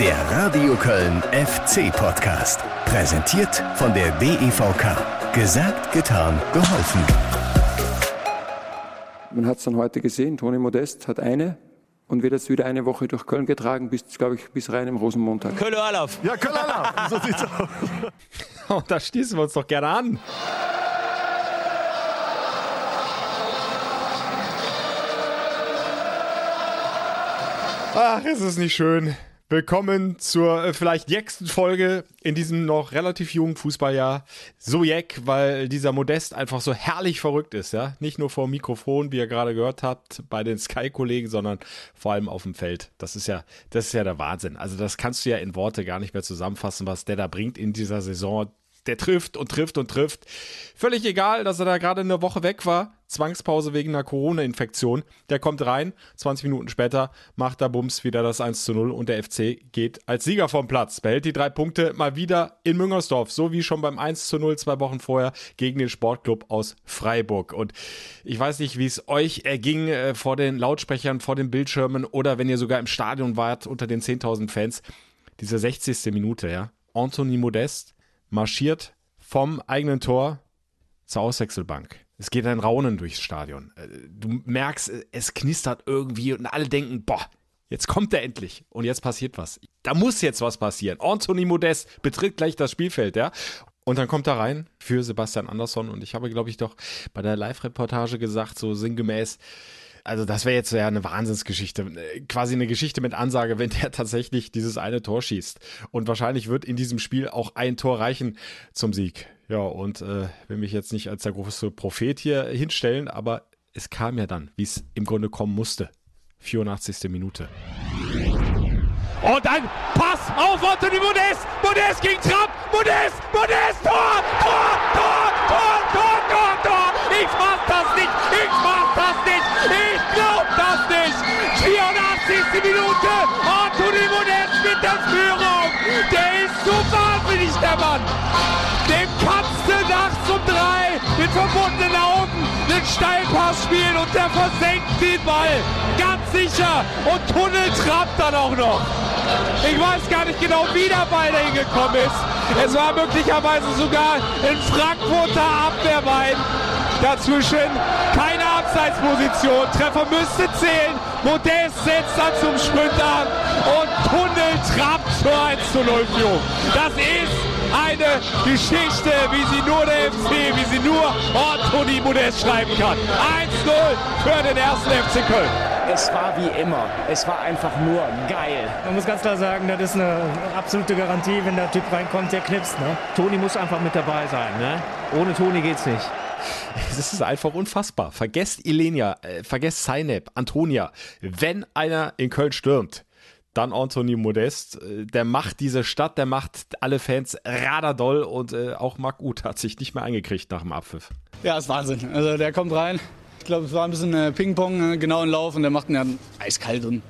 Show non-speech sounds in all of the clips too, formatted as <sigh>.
Der Radio Köln FC Podcast. Präsentiert von der DEVK. Gesagt, getan, geholfen. Man hat es dann heute gesehen, Toni Modest hat eine und wird jetzt wieder eine Woche durch Köln getragen, bis, glaube ich, bis rein im Rosenmontag. Kölle Alauf. Ja, Kölle Alauf. So sieht's aus. <laughs> Oh, da schließen wir uns doch gerne an. Ach, ist es nicht schön. Willkommen zur äh, vielleicht nächsten Folge in diesem noch relativ jungen Fußballjahr. So jeck, weil dieser Modest einfach so herrlich verrückt ist, ja. Nicht nur vor dem Mikrofon, wie ihr gerade gehört habt, bei den Sky-Kollegen, sondern vor allem auf dem Feld. Das ist ja, das ist ja der Wahnsinn. Also das kannst du ja in Worte gar nicht mehr zusammenfassen, was der da bringt in dieser Saison der trifft und trifft und trifft. Völlig egal, dass er da gerade eine Woche weg war. Zwangspause wegen einer Corona-Infektion. Der kommt rein, 20 Minuten später macht er Bums wieder das 1 zu 0 und der FC geht als Sieger vom Platz. Behält die drei Punkte mal wieder in Müngersdorf, so wie schon beim 1 zu 0 zwei Wochen vorher gegen den Sportclub aus Freiburg. Und ich weiß nicht, wie es euch erging äh, vor den Lautsprechern, vor den Bildschirmen oder wenn ihr sogar im Stadion wart unter den 10.000 Fans. Diese 60. Minute, ja. Anthony Modest marschiert vom eigenen Tor zur Auswechselbank. Es geht ein Raunen durchs Stadion. Äh, du merkst, es knistert irgendwie und alle denken, boah, jetzt kommt er endlich und jetzt passiert was. Da muss jetzt was passieren. Anthony Modest betritt gleich das Spielfeld, ja. Und dann kommt er rein für Sebastian Andersson und ich habe, glaube ich, doch bei der Live-Reportage gesagt, so sinngemäß, also das wäre jetzt ja eine Wahnsinnsgeschichte. Quasi eine Geschichte mit Ansage, wenn der <laughs> tatsächlich dieses eine Tor schießt. Und wahrscheinlich wird in diesem Spiel auch ein Tor reichen zum Sieg. Ja, und äh, will mich jetzt nicht als der große Prophet hier hinstellen, aber es kam ja dann, wie es im Grunde kommen musste. 84. Minute. Und ein Pass auf Anthony Modest. Modest gegen Trapp. Modest, Modest, Tor, Tor, Tor, Tor, Tor, Tor, Tor. Ich fass das nicht. Ich fass Minute. Anthony Modest mit der Führung. Der ist so wahnsinnig, der Mann. Dem kannst du nachts um drei mit verbundenen Augen den Steilpass spielen und der versenkt den Ball. Ganz sicher. Und Tunnel trappt dann auch noch. Ich weiß gar nicht genau, wie der Ball da hingekommen ist. Es war möglicherweise sogar ein Frankfurter Abwehrbein dazwischen. Keine Abseitsposition. Treffer müsste zählen. Modest setzt dann zum Sprint an und Tunnel trappt zur 1 zu 0 Führung. Das ist eine Geschichte, wie sie nur der FC, wie sie nur Anthony Modest schreiben kann. 1-0 für den ersten FC Köln. Es war wie immer. Es war einfach nur geil. Man muss ganz klar sagen, das ist eine absolute Garantie, wenn der Typ reinkommt, der knipst. Ne? Toni muss einfach mit dabei sein. Ne? Ohne Toni geht's nicht. <laughs> Es ist einfach unfassbar. Vergesst Ilenia, äh, vergesst Zaynep, Antonia. Wenn einer in Köln stürmt, dann Anthony Modest. Äh, Der macht diese Stadt, der macht alle Fans raderdoll und äh, auch Marc Uth hat sich nicht mehr eingekriegt nach dem Abpfiff. Ja, ist Wahnsinn. Also der kommt rein. Ich glaube, es war ein bisschen äh, Ping-Pong, äh, genau im Lauf und der macht ihn ja eiskalt und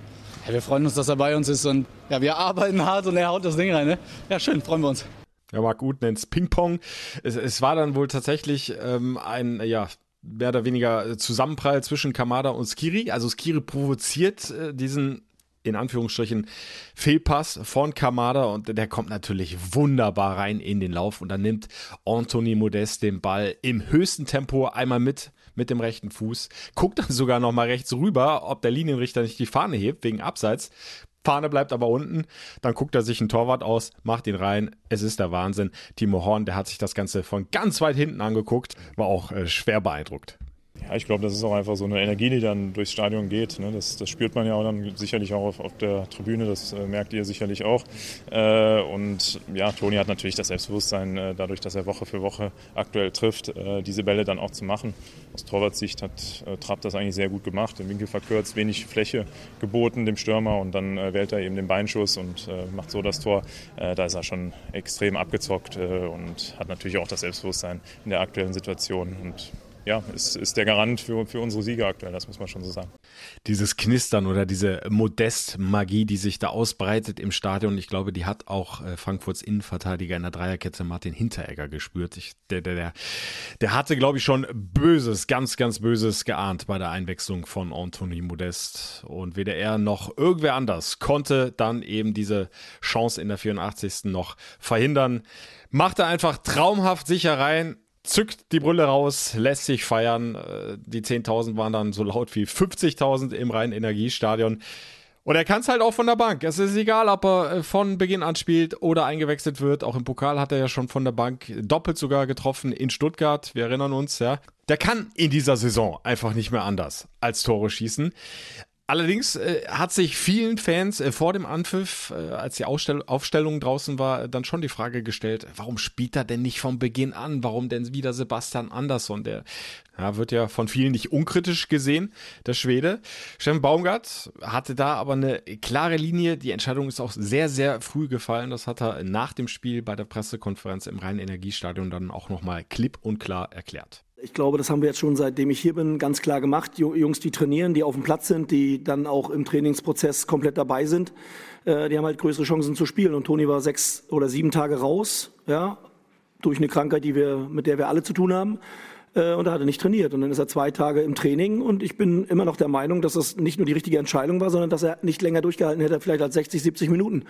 ja, wir freuen uns, dass er bei uns ist und ja, wir arbeiten hart und er haut das Ding rein. Ne? Ja, schön, freuen wir uns. Ja, Marc Uth nennt es Ping-Pong. Es, war dann wohl tatsächlich ähm, ein, ja, mehr oder weniger Zusammenprall zwischen Kamada und Skiri. Also Skiri provoziert äh, diesen in Anführungsstrichen Fehlpass von Kamada und der kommt natürlich wunderbar rein in den Lauf und dann nimmt Anthony Modest den Ball im höchsten Tempo einmal mit mit dem rechten Fuß, guckt dann sogar noch mal rechts rüber, ob der Linienrichter nicht die Fahne hebt wegen Abseits. Fahne bleibt aber unten, dann guckt er sich einen Torwart aus, macht ihn rein. Es ist der Wahnsinn. Timo Horn, der hat sich das Ganze von ganz weit hinten angeguckt, war auch äh, schwer beeindruckt. Ja, ich glaube, das ist auch einfach so eine Energie, die dann durchs Stadion geht. Ne? Das, das, spürt man ja auch dann sicherlich auch auf, auf der Tribüne, das äh, merkt ihr sicherlich auch. Äh, und ja, Toni hat natürlich das Selbstbewusstsein, äh, dadurch, dass er Woche für Woche aktuell trifft, äh, diese Bälle dann auch zu machen. Aus Torwartsicht hat äh, Trapp das eigentlich sehr gut gemacht, den Winkel verkürzt, wenig Fläche geboten dem Stürmer und dann äh, wählt er eben den Beinschuss und macht so das Tor. da ist er schon extrem abgezockt und hat natürlich auch das Selbstbewusstsein in der aktuellen Situation. Und ja, ist, ist der Garant für, für unsere Siege aktuell, das muss man schon so sagen. Dieses Knistern oder diese Modest-Magie, die sich da ausbreitet im Stadion, ich glaube, die hat auch äh, Frankfurts Innenverteidiger in der Dreierkette Martin Hinteregger gespürt. Ich, der, der, der, der hatte, glaube ich, schon Böses, ganz, ganz Böses geahnt bei der Einwechslung von Anthony Modest. Und weder er noch irgendwer anders konnte dann eben diese Chance in der 84. noch verhindern. Machte einfach traumhaft sicher rein zückt die Brille raus, lässt sich feiern. Äh, die 10.000 waren dann so laut wie 50.000 im Rhein-Energiestadion. Und er kann es halt auch von der Bank. Es ist egal, ob er äh, von Beginn an spielt oder eingewechselt wird. Auch im Pokal hat er ja schon von der Bank doppelt sogar getroffen in Stuttgart. Wir erinnern uns, ja. Der kann in dieser Saison einfach nicht mehr anders als Tore schießen. Allerdings äh, hat sich vielen Fans äh, vor dem Anpfiff, äh, als die Ausstell Aufstellung draußen war, dann schon die Frage gestellt, warum spielt er denn nicht vom Beginn an? Warum denn wieder Sebastian Andersson? Der ja, wird ja von vielen nicht unkritisch gesehen, der Schwede. Steffen Baumgart hatte da aber eine klare Linie. Die Entscheidung ist auch sehr, sehr früh gefallen. Das hat er nach dem Spiel bei der Pressekonferenz im Rhein-Energiestadion dann auch nochmal klipp und klar erklärt. Ich glaube, das haben wir jetzt schon seitdem ich hier bin ganz klar gemacht. Jungs, die trainieren, die auf dem Platz sind, die dann auch im Trainingsprozess komplett dabei sind, äh, die haben halt größere Chancen zu spielen. Und Toni war sechs oder sieben Tage raus, ja, durch eine Krankheit, die wir, mit der wir alle zu tun haben. Äh, und er hatte nicht trainiert. Und dann ist er zwei Tage im Training. Und ich bin immer noch der Meinung, dass das nicht nur die richtige Entscheidung war, sondern dass er nicht länger durchgehalten hätte, vielleicht als 60, 70 Minuten.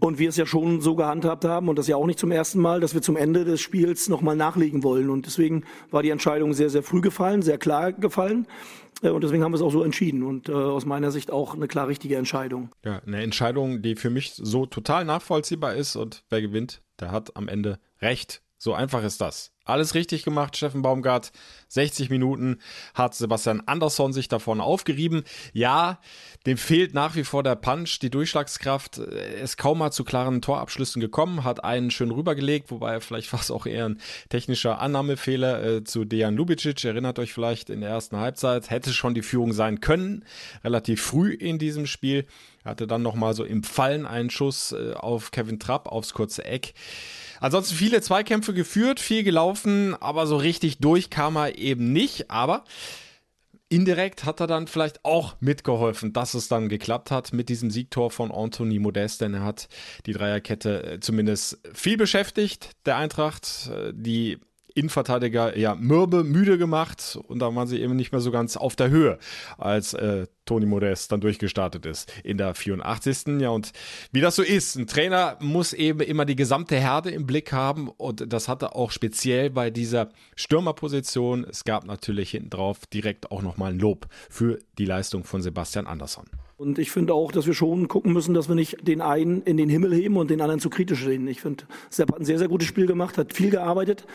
Und wir es ja schon so gehandhabt haben, und das ja auch nicht zum ersten Mal, dass wir zum Ende des Spiels nochmal nachlegen wollen. Und deswegen war die Entscheidung sehr, sehr früh gefallen, sehr klar gefallen. Äh, und deswegen haben wir es auch so entschieden und äh, aus meiner Sicht auch eine klar richtige Entscheidung. Ja, eine Entscheidung, die für mich so total nachvollziehbar ist und wer gewinnt, der hat am Ende recht. So einfach ist das. Alles richtig gemacht, Steffen Baumgart. 60 Minuten hat Sebastian Andersson sich davon aufgerieben. Ja, dem fehlt nach wie vor der Punch, die Durchschlagskraft. Ist kaum mal zu klaren Torabschlüssen gekommen, hat einen schön rübergelegt, wobei vielleicht <laughs> war es auch eher ein technischer Annahmefehler äh, zu Dejan Lubicic. Erinnert euch vielleicht in der ersten Halbzeit, hätte schon die Führung sein können, relativ früh in diesem Spiel. Hatte dann nochmal so im Fallen einen Schuss äh, auf Kevin Trapp aufs kurze Eck. Ansonsten viele Zweikämpfe geführt, viel gelaufen, aber so richtig durch kam er eben nicht. Aber indirekt hat er dann vielleicht auch mitgeholfen, dass es dann geklappt hat mit diesem Siegtor von Anthony Modest, denn er hat die Dreierkette äh, zumindest viel beschäftigt, der Eintracht, äh, die Innenverteidiger ja mürbe, müde gemacht und da waren sie eben nicht mehr so ganz auf der Höhe, als äh, Toni Modest dann durchgestartet ist in der 84. Ja, und wie das so ist, ein Trainer muss eben immer die gesamte Herde im Blick haben und das hatte auch speziell bei dieser Stürmerposition. Es gab natürlich hinten drauf direkt auch nochmal ein Lob für die Leistung von Sebastian Andersson. Und ich finde auch, dass wir schon gucken müssen, dass wir nicht den einen in den Himmel heben und den anderen zu kritisch sehen. Ich finde, Sepp hat ein sehr, sehr gutes Spiel gemacht, hat viel gearbeitet.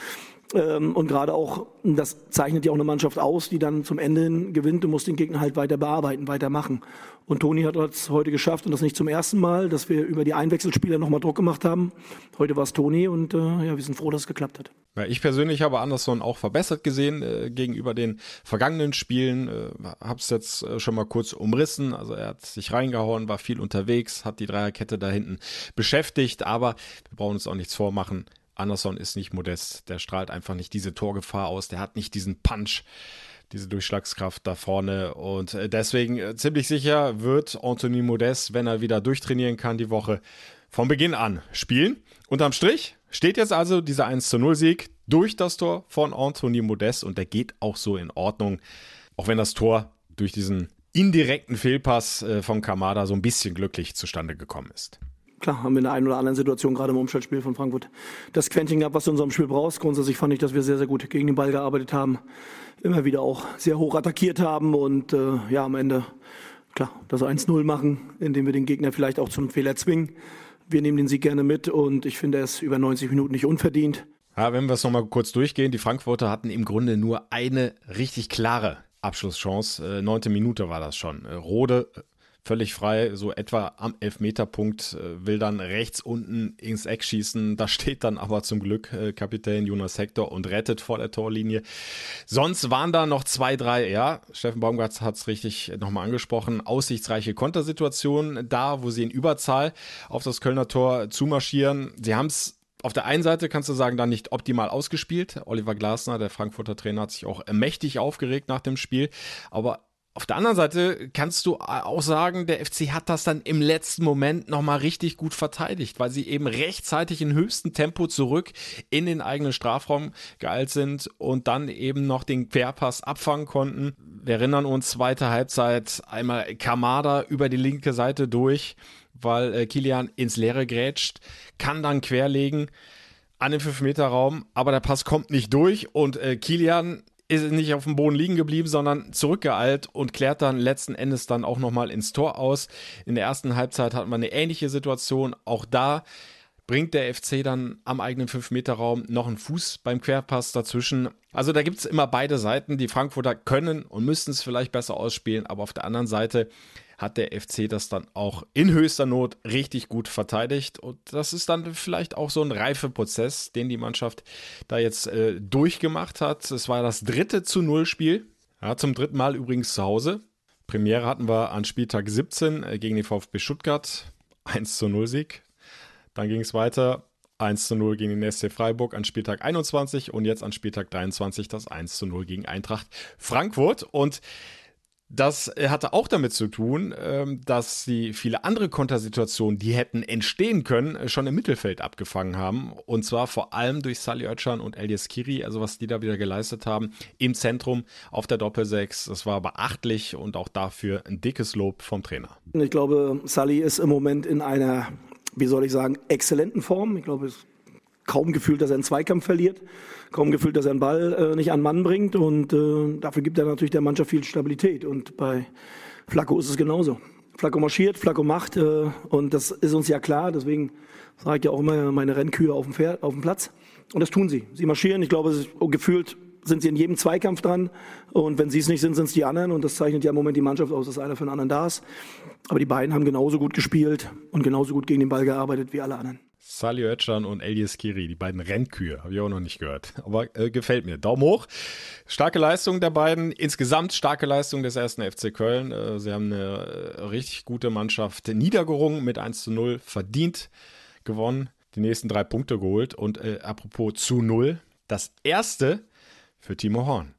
Ähm, und gerade auch, das zeichnet ja auch eine Mannschaft aus, die dann zum Ende hin gewinnt und muss den Gegner halt weiter bearbeiten, weiter machen. Und Toni hat es heute geschafft und das nicht zum ersten Mal, dass wir über die Einwechselspieler nochmal Druck gemacht haben. Heute war es Toni und äh, ja, wir sind froh, dass es geklappt hat. Ja, ich persönlich habe Anderson auch verbessert gesehen äh, gegenüber den vergangenen Spielen. Äh, habe es jetzt äh, schon mal kurz umrissen. Also er hat sich reingehauen, war viel unterwegs, hat die Dreierkette da hinten beschäftigt. Aber wir brauchen uns auch nichts vormachen. Anderson ist nicht modest. Der strahlt einfach nicht diese Torgefahr aus. Der hat nicht diesen Punch, diese Durchschlagskraft da vorne. Und äh, deswegen äh, ziemlich sicher wird Anthony Modest, wenn er wieder durchtrainieren kann, die Woche von Beginn an spielen. Unterm Strich steht jetzt also dieser 1 zu 0 Sieg durch das Tor von Anthony Modest und der geht auch so in Ordnung. Auch wenn das Tor durch diesen indirekten Fehlpass äh, von Kamada so ein bisschen glücklich zustande gekommen ist klar, haben wir in der einen oder anderen Situation, gerade im Umschaltspiel von Frankfurt, das Quäntchen gehabt, was du in unserem Spiel brauchst. Grundsätzlich fand ich, dass wir sehr, sehr gut gegen den Ball gearbeitet haben, immer wieder auch sehr hoch attackiert haben und äh, ja, am Ende, klar, das 1-0 machen, indem wir den Gegner vielleicht auch zum Fehler zwingen. Wir nehmen den Sieg gerne mit und ich finde, er ist über 90 Minuten nicht unverdient. Ja, wenn wir es nochmal kurz durchgehen, die Frankfurter hatten im Grunde nur eine richtig klare Abschlusschance. Äh, neunte Minute war das schon. Äh, Rode völlig frei, so etwa am Elfmeterpunkt, äh, will dann rechts unten ins Eck schießen. Da steht dann aber zum Glück äh, Kapitän Jonas Hector und rettet vor der Torlinie. Sonst waren da noch zwei, drei, ja, Steffen Baumgart hat es richtig nochmal angesprochen, aussichtsreiche Kontersituationen da, wo sie in Überzahl auf das Kölner Tor zumarschieren. Sie haben es Auf der einen Seite kannst du sagen, dann nicht optimal ausgespielt. Oliver Glasner, der Frankfurter Trainer, hat sich auch mächtig aufgeregt nach dem Spiel. Aber auf der anderen Seite kannst du auch sagen, der FC hat das dann im letzten Moment nochmal richtig gut verteidigt, weil sie eben rechtzeitig in höchstem Tempo zurück in den eigenen Strafraum geeilt sind und dann eben noch den Querpass abfangen konnten. Wir erinnern uns, zweite Halbzeit einmal Kamada über die linke Seite durch weil äh, Kilian ins Leere grätscht, kann dann querlegen an den 5-Meter-Raum, aber der Pass kommt nicht durch und äh, Kilian ist nicht auf dem Boden liegen geblieben, sondern zurückgeeilt und klärt dann letzten Endes dann auch nochmal ins Tor aus. In der ersten Halbzeit hat man eine ähnliche Situation. Auch da bringt der FC dann am eigenen 5-Meter-Raum noch einen Fuß beim Querpass dazwischen. Also da gibt es immer beide Seiten. Die Frankfurter können und müssen es vielleicht besser ausspielen, aber auf der anderen Seite hat der FC das dann auch in höchster Not richtig gut verteidigt. Und das ist dann vielleicht auch so ein Reifeprozess, den die Mannschaft da jetzt äh, durchgemacht hat. Es war das dritte zu Null Spiel. Ja, zum dritten Mal übrigens zu Hause. Premiere hatten wir an Spieltag 17 äh, gegen die VfB Stuttgart. 1 zu 0 Sieg. Dann ging es weiter. 1 zu 0 gegen den SC Freiburg an Spieltag 21 und jetzt an Spieltag 23 das 1 zu 0 gegen Eintracht Frankfurt. Und das hatte auch damit zu tun, ähm, dass sie viele andere Kontersituationen, die hätten entstehen können, schon im Mittelfeld abgefangen haben. Und zwar vor allem durch Sally Oetschan und Elias Kiri, also was die da wieder geleistet haben, im Zentrum auf der Doppelsechs. Das war beachtlich und auch dafür ein dickes Lob vom Trainer. Ich glaube, Sally ist im Moment in einer, wie soll ich sagen, exzellenten Form. Ich glaube, es kaum gefühlt, dass er einen Zweikampf verliert, kaum gefühlt, dass er einen Ball äh, nicht an Mann bringt und äh, dafür gibt er natürlich der Mannschaft viel Stabilität und bei Flacco ist es genauso. Flacco marschiert, Flacco macht äh, und das ist uns ja klar, deswegen sage ich ja auch immer meine Rennkühe auf dem, Pferd, auf dem Platz und das tun sie. Sie marschieren, ich glaube, gefühlt sind sie in jedem Zweikampf dran und wenn sie es nicht sind, sind es die anderen und das zeichnet ja im Moment die Mannschaft aus, dass einer für den anderen da ist. Aber die beiden haben genauso gut gespielt und genauso gut gegen den Ball gearbeitet wie alle anderen. Sali Özcan und Elias Kiri, die beiden Rennkühe, habe ich auch noch nicht gehört. Aber äh, gefällt mir. Daumen hoch. Starke Leistung der beiden. Insgesamt starke Leistung des ersten FC Köln. Äh, sie haben eine äh, richtig gute Mannschaft niedergerungen mit 1 zu 0. Verdient gewonnen. Die nächsten drei Punkte geholt. Und äh, apropos zu 0. Das erste für Timo Horn.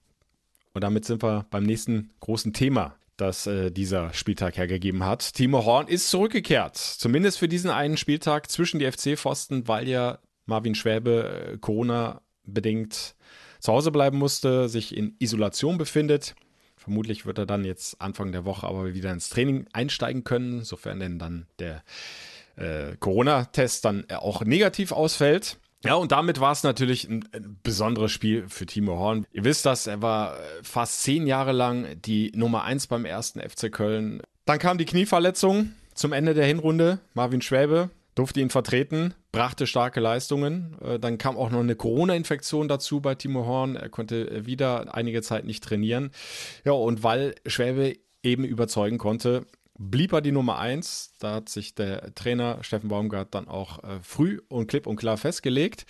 Und damit sind wir beim nächsten großen Thema das äh, dieser Spieltag hergegeben hat. Timo Horn ist zurückgekehrt, zumindest für diesen einen Spieltag zwischen die FC-Pfosten, weil ja Marvin Schwäbe äh, Corona-bedingt zu Hause bleiben musste, sich in Isolation befindet. Vermutlich wird er dann jetzt Anfang der Woche aber wieder ins Training einsteigen können, sofern denn dann der äh, Corona-Test dann auch negativ ausfällt. Ja, und damit war es natürlich ein, ein, besonderes Spiel für Timo Horn. Ihr wisst das, er war äh, fast zehn Jahre lang die Nummer eins beim ersten FC Köln. Dann kam die Knieverletzung zum Ende der Hinrunde. Marvin Schwäbe durfte ihn vertreten, brachte starke Leistungen. Äh, dann kam auch noch eine Corona-Infektion dazu bei Timo Horn. Er konnte wieder einige Zeit nicht trainieren. Ja, und weil Schwäbe eben überzeugen konnte, blieb er die Nummer 1. Da hat sich der Trainer Steffen Baumgart dann auch äh, früh und klipp und klar festgelegt.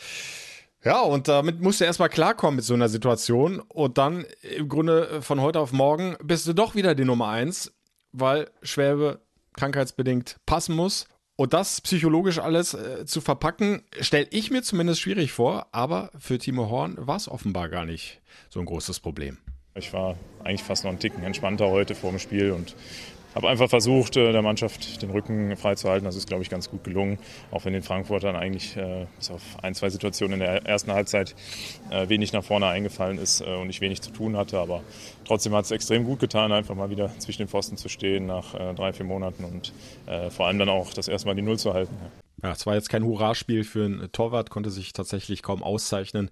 Ja, und damit musst du erstmal klarkommen mit so einer Situation. Und dann im Grunde äh, von heute auf morgen bist du doch wieder die Nummer 1, weil Schwäbe krankheitsbedingt passen muss. Und das psychologisch alles äh, zu verpacken, stelle ich mir zumindest schwierig vor. Aber für Timo Horn war es offenbar gar nicht so ein großes Problem. Ich war eigentlich fast noch einen Ticken entspannter heute vor dem Spiel und habe einfach versucht, äh, der Mannschaft den Rücken freizuhalten. Das ist, glaube ich, ganz gut gelungen. Auch wenn den Frankfurtern eigentlich äh, bis auf ein, zwei Situationen in der ersten Halbzeit äh, wenig nach vorne eingefallen ist und ich wenig zu tun hatte. Aber trotzdem hat es extrem gut getan, einfach mal wieder zwischen den Pfosten zu stehen nach drei, vier Monaten und vor allem dann auch das erste Mal die Null zu halten. Ja. Es war jetzt kein Hurraspiel für einen Torwart, konnte sich tatsächlich kaum auszeichnen.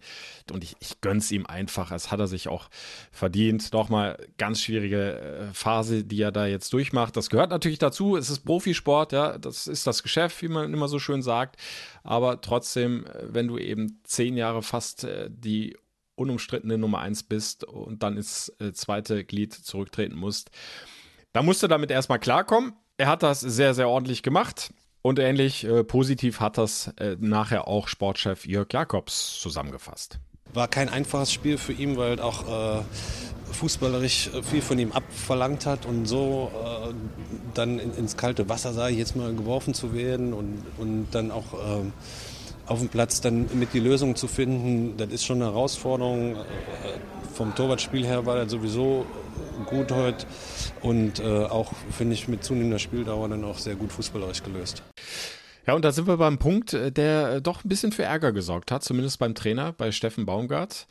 Und ich, ich gönn's ihm einfach. Es hat er sich auch verdient. Nochmal ganz schwierige äh, Phase, die er da jetzt durchmacht. Das gehört natürlich dazu. Es ist Profisport, ja. Das ist das Geschäft, wie man immer so schön sagt. Aber trotzdem, äh, wenn du eben zehn Jahre fast äh, die unumstrittene Nummer eins bist und dann ins zweite Glied zurücktreten musst, da musst du damit erstmal klarkommen. Er hat das sehr, sehr ordentlich gemacht. Und ähnlich äh, positiv hat das äh, nachher auch Sportchef Jörg Jakobs zusammengefasst. War kein einfaches Spiel für ihn, weil auch äh, fußballerisch viel von ihm abverlangt hat und so äh, dann in, ins kalte Wasser, sage ich jetzt mal, geworfen zu werden und, und dann auch ähm, auf dem Platz dann mit die Lösung zu finden, das ist schon eine Herausforderung. Vom Torwartspiel her war er sowieso gut heute und äh, auch, finde ich, mit zunehmender Spieldauer dann auch sehr gut fußballerisch gelöst. Ja, und da sind wir beim Punkt, äh, der äh, doch ein bisschen für Ärger gesorgt hat, zumindest beim Trainer, bei Steffen Baumgart.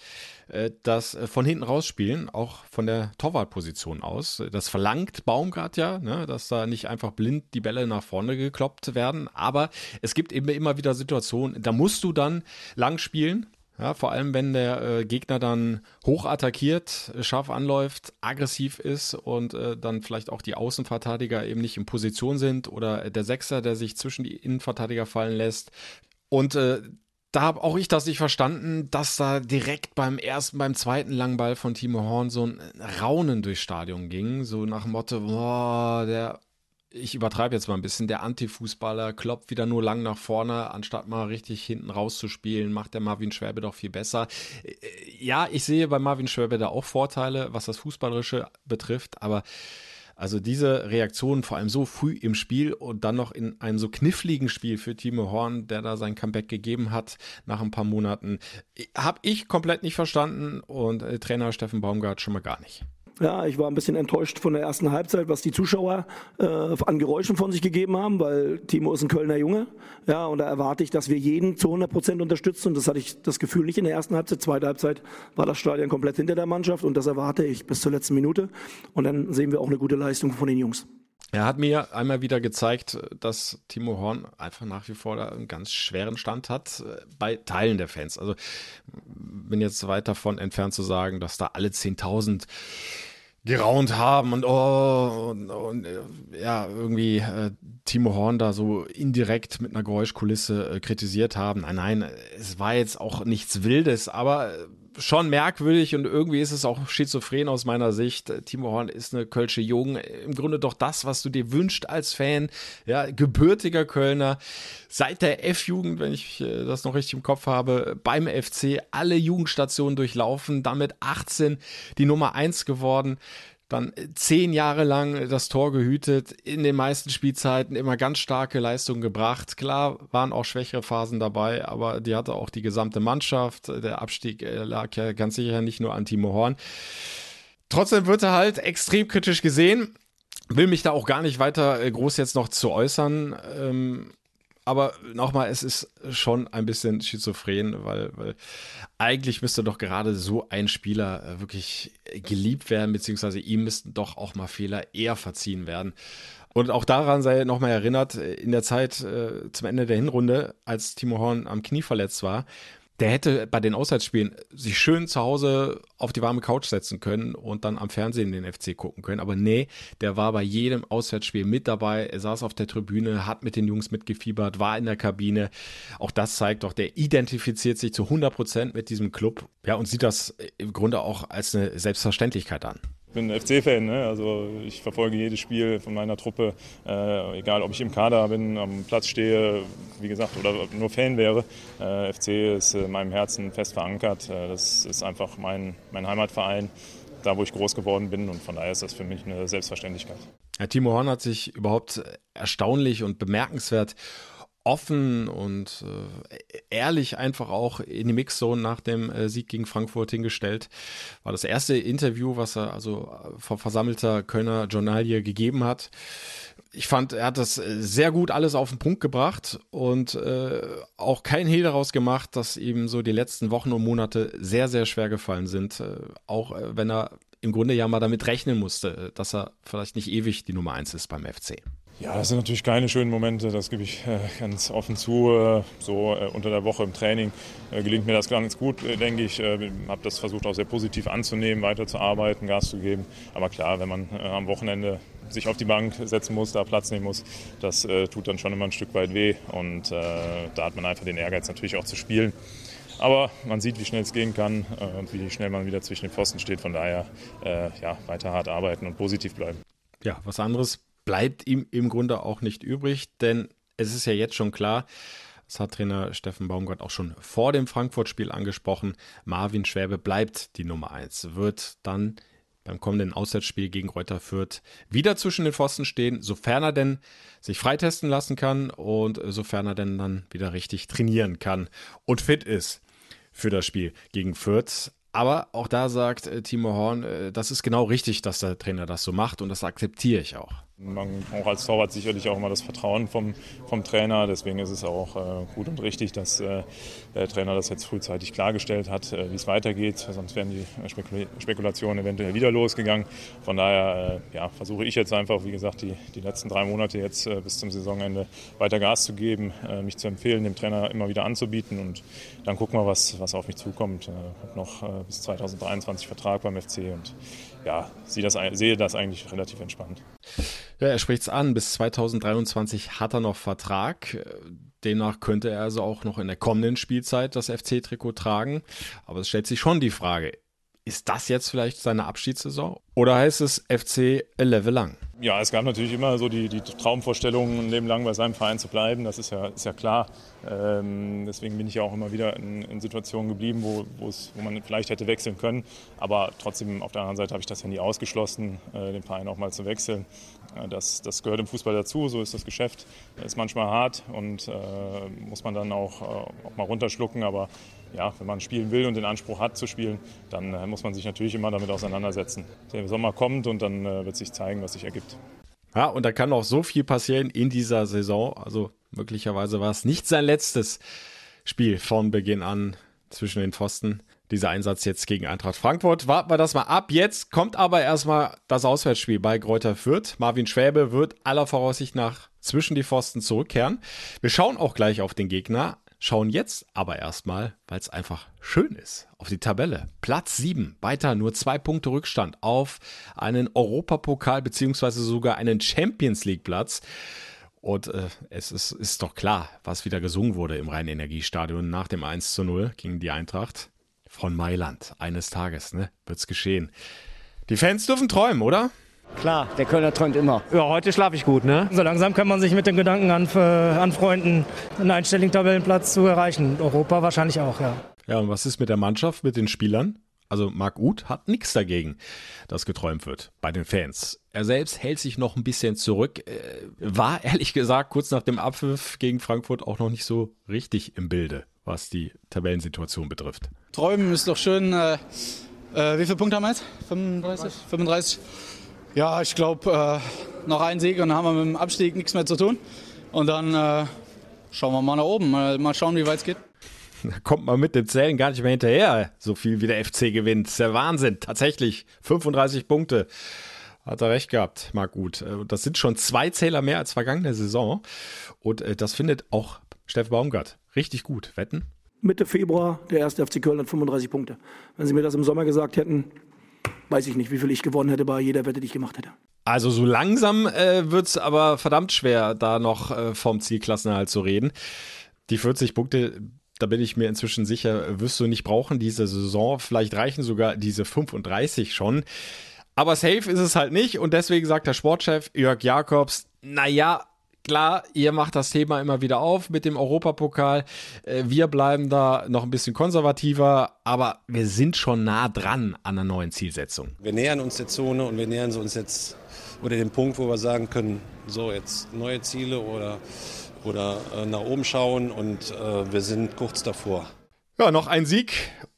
Äh, das von hinten rausspielen, auch von der Torwartposition aus. Das verlangt Baumgart ja, ne, dass da nicht einfach blind die Bälle nach vorne gekloppt werden. Aber es gibt eben immer wieder Situationen, da musst du dann lang spielen. Ja, vor allem, wenn der äh, Gegner dann hoch attackiert, scharf anläuft, aggressiv ist und äh, dann vielleicht auch die Außenverteidiger eben nicht in Position sind oder der Sechser, der sich zwischen die Innenverteidiger fallen lässt. Und äh, da habe auch ich das nicht verstanden, dass da direkt beim ersten, beim zweiten Langball von Timo Horn so ein Raunen durchs Stadion ging. So nach dem Motto, boah, der ich übertreibe jetzt mal ein bisschen, der Anti-Fußballer kloppt wieder nur lang nach vorne, anstatt mal richtig hinten rauszuspielen, macht der Marvin Schwäbe doch viel besser. Äh, ja, ich sehe bei Marvin Schwäbe da auch Vorteile, was das Fußballerische betrifft, aber also diese Reaktion vor allem so früh im Spiel und dann noch in einem so kniffligen Spiel für Timo Horn, der da sein Comeback gegeben hat nach ein paar Monaten, habe ich komplett nicht verstanden und äh, Trainer Steffen Baumgart schon mal gar nicht. Ja, ich war ein bisschen enttäuscht von der ersten Halbzeit, was die Zuschauer äh, an Geräuschen von sich gegeben haben, weil Timo ist ein Kölner Junge. Ja, und da erwarte ich, dass wir jeden zu 100 Prozent unterstützen. Und das hatte ich das Gefühl nicht in der ersten Halbzeit. Zweite Halbzeit war das Stadion komplett hinter der Mannschaft und das erwarte ich bis zur letzten Minute. Und dann sehen wir auch eine gute Leistung von den Jungs. Er hat mir einmal wieder gezeigt, dass Timo Horn einfach nach wie vor einen ganz schweren Stand hat äh, bei Teilen der Fans. Also bin jetzt weit davon entfernt zu sagen, dass da alle 10.000 geraunt haben und oh und, und ja irgendwie äh, Timo Horn da so indirekt mit einer Geräuschkulisse äh, kritisiert haben. Nein, nein, es war jetzt auch nichts Wildes, aber schon merkwürdig und irgendwie ist es auch schizophren aus meiner Sicht. Timo Horn ist eine Kölsche Jugend. Im Grunde doch das, was du dir wünscht als Fan. Ja, gebürtiger Kölner. Seit der F-Jugend, wenn ich äh, das noch richtig im Kopf habe, beim FC alle Jugendstationen durchlaufen. Damit 18 die Nummer 1 geworden dann zehn Jahre lang das Tor gehütet, in den meisten Spielzeiten immer ganz starke Leistungen gebracht. Klar waren auch schwächere Phasen dabei, aber die hatte auch die gesamte Mannschaft. Der Abstieg äh, lag ja ganz sicher nicht nur an Timo Horn. Trotzdem wird er halt extrem kritisch gesehen. Will mich da auch gar nicht weiter äh, groß jetzt noch zu äußern. Ähm, aber nochmal, es ist schon ein bisschen schizophren, weil, weil eigentlich müsste doch gerade so ein Spieler äh, wirklich geliebt werden, beziehungsweise ihm müssten doch auch mal Fehler eher verziehen werden. Und auch daran sei nochmal erinnert, äh, in der Zeit äh, zum Ende der Hinrunde, als Timo Horn am Knie verletzt war, der hätte bei den Auswärtsspielen sich schön zu Hause auf die warme Couch setzen können und dann am Fernsehen den FC gucken können. Aber nee, der war bei jedem Auswärtsspiel mit dabei. Er saß auf der Tribüne, hat mit den Jungs mitgefiebert, war in der Kabine. Auch das zeigt doch, der identifiziert sich zu 100 Prozent mit diesem Club. Ja, und sieht das im Grunde auch als eine Selbstverständlichkeit an. Ich bin FC-Fan, ne? also ich verfolge jedes Spiel von meiner Truppe, äh, egal ob ich im Kader bin, am Platz stehe, wie gesagt, oder nur Fan wäre. Äh, FC ist in meinem Herzen fest verankert. Äh, das ist einfach mein, mein Heimatverein, da wo ich groß geworden bin und von daher ist das für mich eine Selbstverständlichkeit. Herr Timo Horn hat sich überhaupt erstaunlich und bemerkenswert offen und äh, ehrlich einfach auch in die Mixzone nach dem äh, Sieg gegen Frankfurt hingestellt. War das erste Interview, was er also äh, vor versammelter Kölner Journalie gegeben hat. Ich fand, er hat das äh, sehr gut alles auf den Punkt gebracht und äh, auch kein Hehl daraus gemacht, dass ihm so die letzten Wochen und Monate sehr, sehr schwer gefallen sind. Äh, auch wenn er im Grunde ja mal damit rechnen musste, dass er vielleicht nicht ewig die Nummer eins ist beim FC. Ja, das sind natürlich keine schönen Momente, das gebe ich äh, ganz offen zu. Äh, so äh, unter der Woche im Training gelingt mir das ganz gut, denke ich. Ich habe das versucht auch sehr positiv anzunehmen, weiterzuarbeiten, Gas zu geben. Aber klar, wenn man am Wochenende sich auf die Bank setzen muss, da Platz nehmen muss, das tut dann schon immer ein Stück weit weh. Und da hat man einfach den Ehrgeiz natürlich auch zu spielen. Aber man sieht, wie schnell es gehen kann und wie schnell man wieder zwischen den Pfosten steht. Von daher ja, weiter hart arbeiten und positiv bleiben. Ja, was anderes bleibt ihm im Grunde auch nicht übrig, denn es ist ja jetzt schon klar, das hat Trainer Steffen Baumgart auch schon vor dem Frankfurt-Spiel angesprochen, Marvin Schwäbe bleibt die Nummer 1, wird dann beim kommenden Auswärtsspiel gegen Reuter Fürth wieder zwischen den Pfosten stehen, sofern er denn sich freitesten lassen kann und sofern er denn dann wieder richtig trainieren kann und fit ist für das Spiel gegen Fürth. Aber auch da sagt äh, Timo Horn, äh, das ist genau richtig, dass der Trainer das so macht und das akzeptiere ich auch. Man auch als Torwart sicherlich auch immer das Vertrauen vom, vom Trainer. Deswegen ist es auch äh, gut und richtig, dass äh, der Trainer das jetzt frühzeitig klargestellt hat, äh, wie es weitergeht. Sonst wären die Spekul Spekulationen eventuell wieder losgegangen. Von daher äh, ja, versuche ich jetzt einfach, wie gesagt, die, die letzten drei Monate jetzt äh, bis zum Saisonende weiter Gas zu geben, äh, mich zu empfehlen, dem Trainer immer wieder anzubieten und dann gucken wir, was, was auf mich zukommt. Ich habe noch bis 2023 Vertrag beim FC und ja, sehe das, sehe das eigentlich relativ entspannt. Ja, er spricht es an, bis 2023 hat er noch Vertrag. Demnach könnte er also auch noch in der kommenden Spielzeit das FC-Trikot tragen. Aber es stellt sich schon die Frage, ist das jetzt vielleicht seine Abschiedssaison? Oder heißt es FC a level lang? Ja, es gab natürlich immer so die, die Traumvorstellung, ein Leben lang bei seinem Verein zu bleiben. Das ist ja, ist ja klar. Ähm, deswegen bin ich ja auch immer wieder in, in Situationen geblieben, wo, wo man vielleicht hätte wechseln können. Aber trotzdem, auf der anderen Seite habe ich das ja nie ausgeschlossen, äh, den Verein auch mal zu wechseln. Äh, das, das gehört im Fußball dazu, so ist das Geschäft. Ist manchmal hart und äh, muss man dann auch, äh, auch mal runterschlucken. Aber ja, wenn man spielen will und den Anspruch hat zu spielen, dann äh, muss man sich natürlich immer damit auseinandersetzen. Der Sommer kommt und dann äh, wird sich zeigen, was sich ergibt. Ja, und da kann auch so viel passieren in dieser Saison. Also möglicherweise war es nicht sein letztes Spiel von Beginn an zwischen den Pfosten. Dieser Einsatz jetzt gegen Eintracht Frankfurt. Warten wir das mal ab. Jetzt kommt aber erstmal das Auswärtsspiel bei Greuther Fürth. Marvin Schwäbe wird aller Voraussicht nach zwischen die Pfosten zurückkehren. Wir schauen auch gleich auf den Gegner schauen jetzt aber erstmal, weil es einfach schön ist, auf die Tabelle. Platz 7, weiter nur zwei Punkte Rückstand auf einen Europapokal beziehungsweise sogar einen Champions League Platz. Und äh, es ist, ist doch klar, was wieder gesungen wurde im Rhein-Energiestadion nach dem 1 zu 0 gegen die Eintracht von Mailand. Eines Tages, ne, wird's geschehen. Die Fans dürfen träumen, oder? Klar, der Kölner träumt immer. Ja, heute schlafe ich gut, ne? So langsam kann man sich mit dem Gedanken an, anfreunden, einen einstelligen Tabellenplatz zu erreichen. Europa wahrscheinlich auch, ja. Ja, und was ist mit der Mannschaft, mit den Spielern? Also Marc Uth hat nichts dagegen, dass geträumt wird bei den Fans. Er selbst hält sich noch ein bisschen zurück, äh, war ehrlich gesagt kurz nach dem Abpfiff gegen Frankfurt auch noch nicht so richtig im Bilde, was die Tabellensituation betrifft. Träumen ist doch schön. Äh, äh, wie viele Punkte haben wir jetzt? 35? 35? Ja, ich glaube, äh, noch ein Sieg und dann haben wir mit dem Abstieg nichts mehr zu tun. Und dann äh, schauen wir mal nach oben, mal, mal schauen, wie weit es geht. Da kommt man mit dem Zählen gar nicht mehr hinterher, so viel wie der FC gewinnt. Das ist der Wahnsinn. Tatsächlich 35 Punkte. Hat er recht gehabt, Marc Gut. Äh, das sind schon zwei Zähler mehr als vergangene Saison. Und äh, das findet auch Steff Baumgart richtig gut. Wetten? Mitte Februar, der erste FC Köln hat 35 Punkte. Wenn Sie mir das im Sommer gesagt hätten, weiß ich nicht, wie viel ich gewonnen hätte bei jeder Wette, die ich gemacht hätte. Also so langsam äh, wird es aber verdammt schwer, da noch äh, vom Zielklassenhalt zu reden. Die 40 Punkte, da bin ich mir inzwischen sicher, wirst du nicht brauchen diese Saison. Vielleicht reichen sogar diese 35 schon. Aber safe ist es halt nicht und deswegen sagt der Sportchef Jörg Jakobs, naja, Klar, ihr macht das Thema immer wieder auf mit dem Europapokal. Äh, wir bleiben da noch ein bisschen konservativer, aber wir sind schon nah dran an einer neuen Zielsetzung. Wir nähern uns der Zone und wir nähern uns jetzt oder dem Punkt, wo wir sagen können, so jetzt neue Ziele oder, oder äh, nach oben schauen und äh, wir sind kurz davor. Ja, noch ein Sieg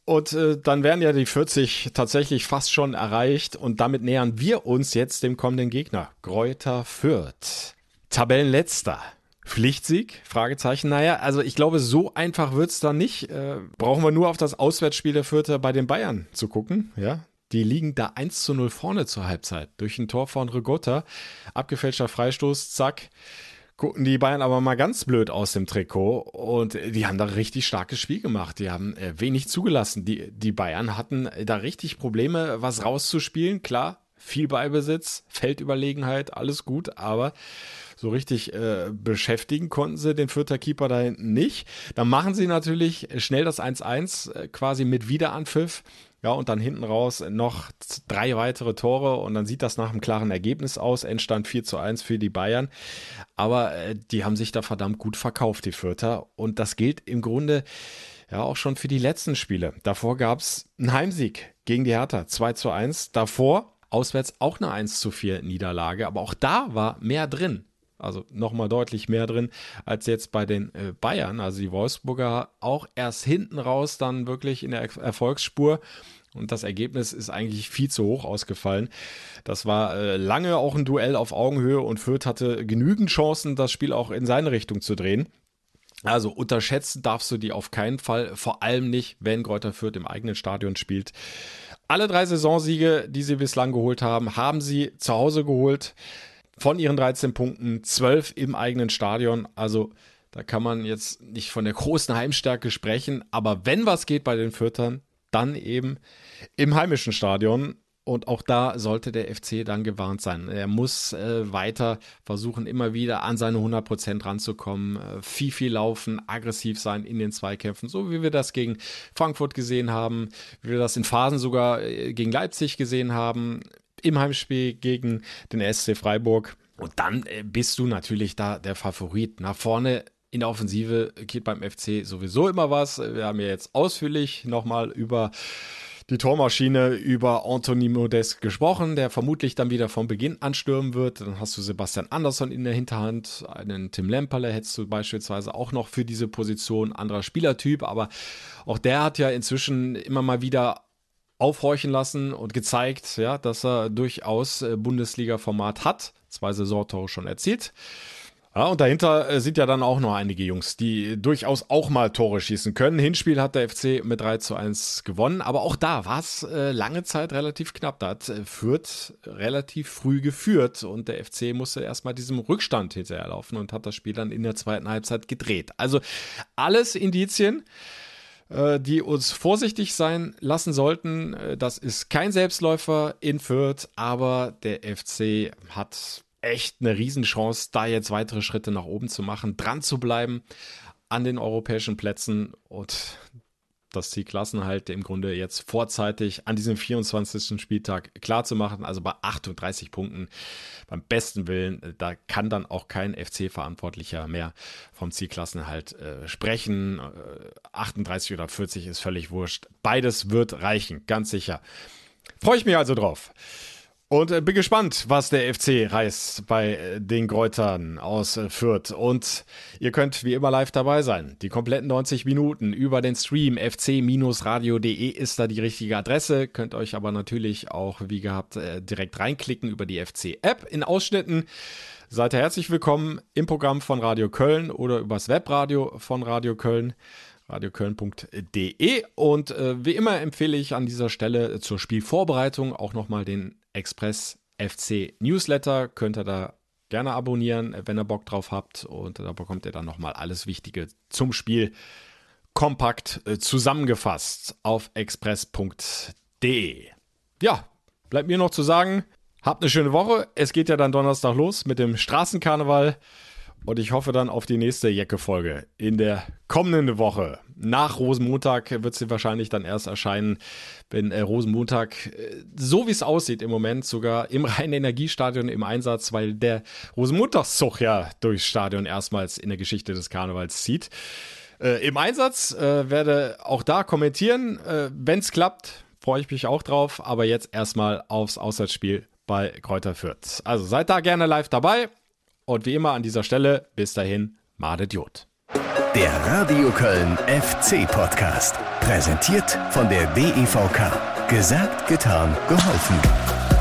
und äh, dann wären ja die 40 tatsächlich fast schon erreicht und damit nähern wir uns jetzt dem kommenden Gegner, Gräuter Fürth. Tabellenletzter. Pflichtsieg? Fragezeichen. Naja, also ich glaube, so einfach wird's dann nicht. Äh, brauchen wir nur auf das Auswärtsspiel der Fürther bei den Bayern zu gucken. Ja, die liegen da 1 zu 0 vorne zur Halbzeit. Durch ein Tor von Rigotta. Abgefälschter Freistoß, zack. Gucken die Bayern aber mal ganz blöd aus dem Trikot und die haben da richtig starkes Spiel gemacht. Die haben äh, wenig zugelassen. Die, die Bayern hatten da richtig Probleme, was rauszuspielen. Klar, viel Ballbesitz, Feldüberlegenheit, alles gut, aber so richtig äh, beschäftigen konnten sie den Fürther Keeper da hinten nicht. Dann machen sie natürlich schnell das 1-1 äh, quasi mit Wiederanpfiff. Ja, und dann hinten raus noch drei weitere Tore und dann sieht das nach einem klaren Ergebnis aus. Endstand 4 zu 1 für die Bayern. Aber äh, die haben sich da verdammt gut verkauft, die Fürther. Und das gilt im Grunde ja auch schon für die letzten Spiele. Davor gab es einen Heimsieg gegen die Hertha 2 zu 1. Davor auswärts auch eine 1 zu 4 Niederlage, aber auch da war mehr drin. Also nochmal deutlich mehr drin als jetzt bei den äh, Bayern. Also die Wolfsburger auch erst hinten raus dann wirklich in der Erfolgsspur. Und das Ergebnis ist eigentlich viel zu hoch ausgefallen. Das war äh, lange auch ein Duell auf Augenhöhe und Fürth hatte genügend Chancen, das Spiel auch in seine Richtung zu drehen. Also unterschätzen darfst du die auf keinen Fall, vor allem nicht, wenn Kräuter Fürth im eigenen Stadion spielt. Alle drei Saisonsiege, die sie bislang geholt haben, haben sie zu Hause geholt. Von ihren 13 Punkten 12 im eigenen Stadion. Also da kann man jetzt nicht von der großen Heimstärke sprechen. Aber wenn was geht bei den Fürtern, dann eben im heimischen Stadion. Und auch da sollte der FC dann gewarnt sein. Er muss äh, weiter versuchen, immer wieder an seine 100% ranzukommen, äh, viel, viel laufen, aggressiv sein in den Zweikämpfen, so wie wir das gegen Frankfurt gesehen haben, wie wir das in Phasen sogar äh, gegen Leipzig gesehen haben, im Heimspiel gegen den SC Freiburg. Und dann äh, bist du natürlich da der Favorit. Nach vorne in der Offensive geht beim FC sowieso immer was. Wir haben ja jetzt ausführlich nochmal über die Tormaschine über Anthony Modest gesprochen, der vermutlich dann wieder von Beginn anstürmen wird. Dann hast du Sebastian Andersson in der Hinterhand, einen Tim Lemperle hättest du beispielsweise auch noch für diese Position, anderer Spielertyp, aber auch der hat ja inzwischen immer mal wieder aufhorchen lassen und gezeigt, ja, dass er durchaus äh, Bundesliga-Format hat. Zwei Saisontore schon erzielt. Ja, und dahinter äh, sind ja dann auch noch einige Jungs, die durchaus auch mal Tore schießen können. Hinspiel hat der FC mit 3 zu 1 gewonnen, aber auch da war es äh, lange Zeit relativ knapp. Da hat äh, Fürth relativ früh geführt und der FC musste erstmal diesem Rückstand hinterherlaufen und hat das Spiel dann in der zweiten Halbzeit gedreht. Also alles Indizien äh, die uns vorsichtig sein lassen sollten. Äh, das ist kein Selbstläufer in Fürth, aber der FC hat echt eine Riesenchance, da jetzt weitere Schritte nach oben zu machen, dran zu bleiben an den europäischen Plätzen und das Ziel Klassenhalt im Grunde jetzt vorzeitig an diesem 24. Spieltag klar zu machen. Also bei 38 Punkten beim besten Willen, da kann dann auch kein FC-Verantwortlicher mehr vom Zielklassenhalt äh, sprechen. Äh, 38 oder 40 ist völlig wurscht. Beides wird reichen, ganz sicher. Freue ich mich also drauf. Und äh, bin gespannt, was der FC reißt bei äh, den Kräutern aus äh, Fürth. Und ihr könnt wie immer live dabei sein. Die kompletten 90 Minuten über den Stream fc-radio.de ist da die richtige Adresse. Könnt euch aber natürlich auch, wie gehabt, direkt reinklicken über die FC-App in Ausschnitten. Seid ihr herzlich willkommen im Programm von Radio Köln oder übers Webradio von Radio Köln radioköln.de. Und äh, wie immer empfehle ich an dieser Stelle zur Spielvorbereitung auch nochmal den Express FC Newsletter. Könnt ihr da gerne abonnieren, wenn ihr Bock drauf habt. Und da bekommt ihr dann nochmal alles Wichtige zum Spiel kompakt äh, zusammengefasst auf express.de. Ja, bleibt mir noch zu sagen, habt eine schöne Woche. Es geht ja dann Donnerstag los mit dem Straßenkarneval. Und ich hoffe dann auf die nächste Jecke-Folge in der kommenden Woche. Nach Rosenmontag wird sie wahrscheinlich dann erst erscheinen, wenn äh, Rosenmontag, äh, so wie es aussieht im Moment, sogar im reinen Energiestadion im Einsatz, weil der Rosenmontagszug ja durchs Stadion erstmals in der Geschichte des Karnevals zieht. Äh, Im Einsatz äh, werde auch da kommentieren. Äh, wenn es klappt, freue ich mich auch drauf. Aber jetzt erstmal aufs Auswärtsspiel bei Kräuter Fürth. Also seid da gerne live dabei. Und wie immer an dieser Stelle, bis dahin, Madet Jod. Der Radio Köln FC Podcast. Präsentiert von der DEVK. Gesagt, getan, geholfen.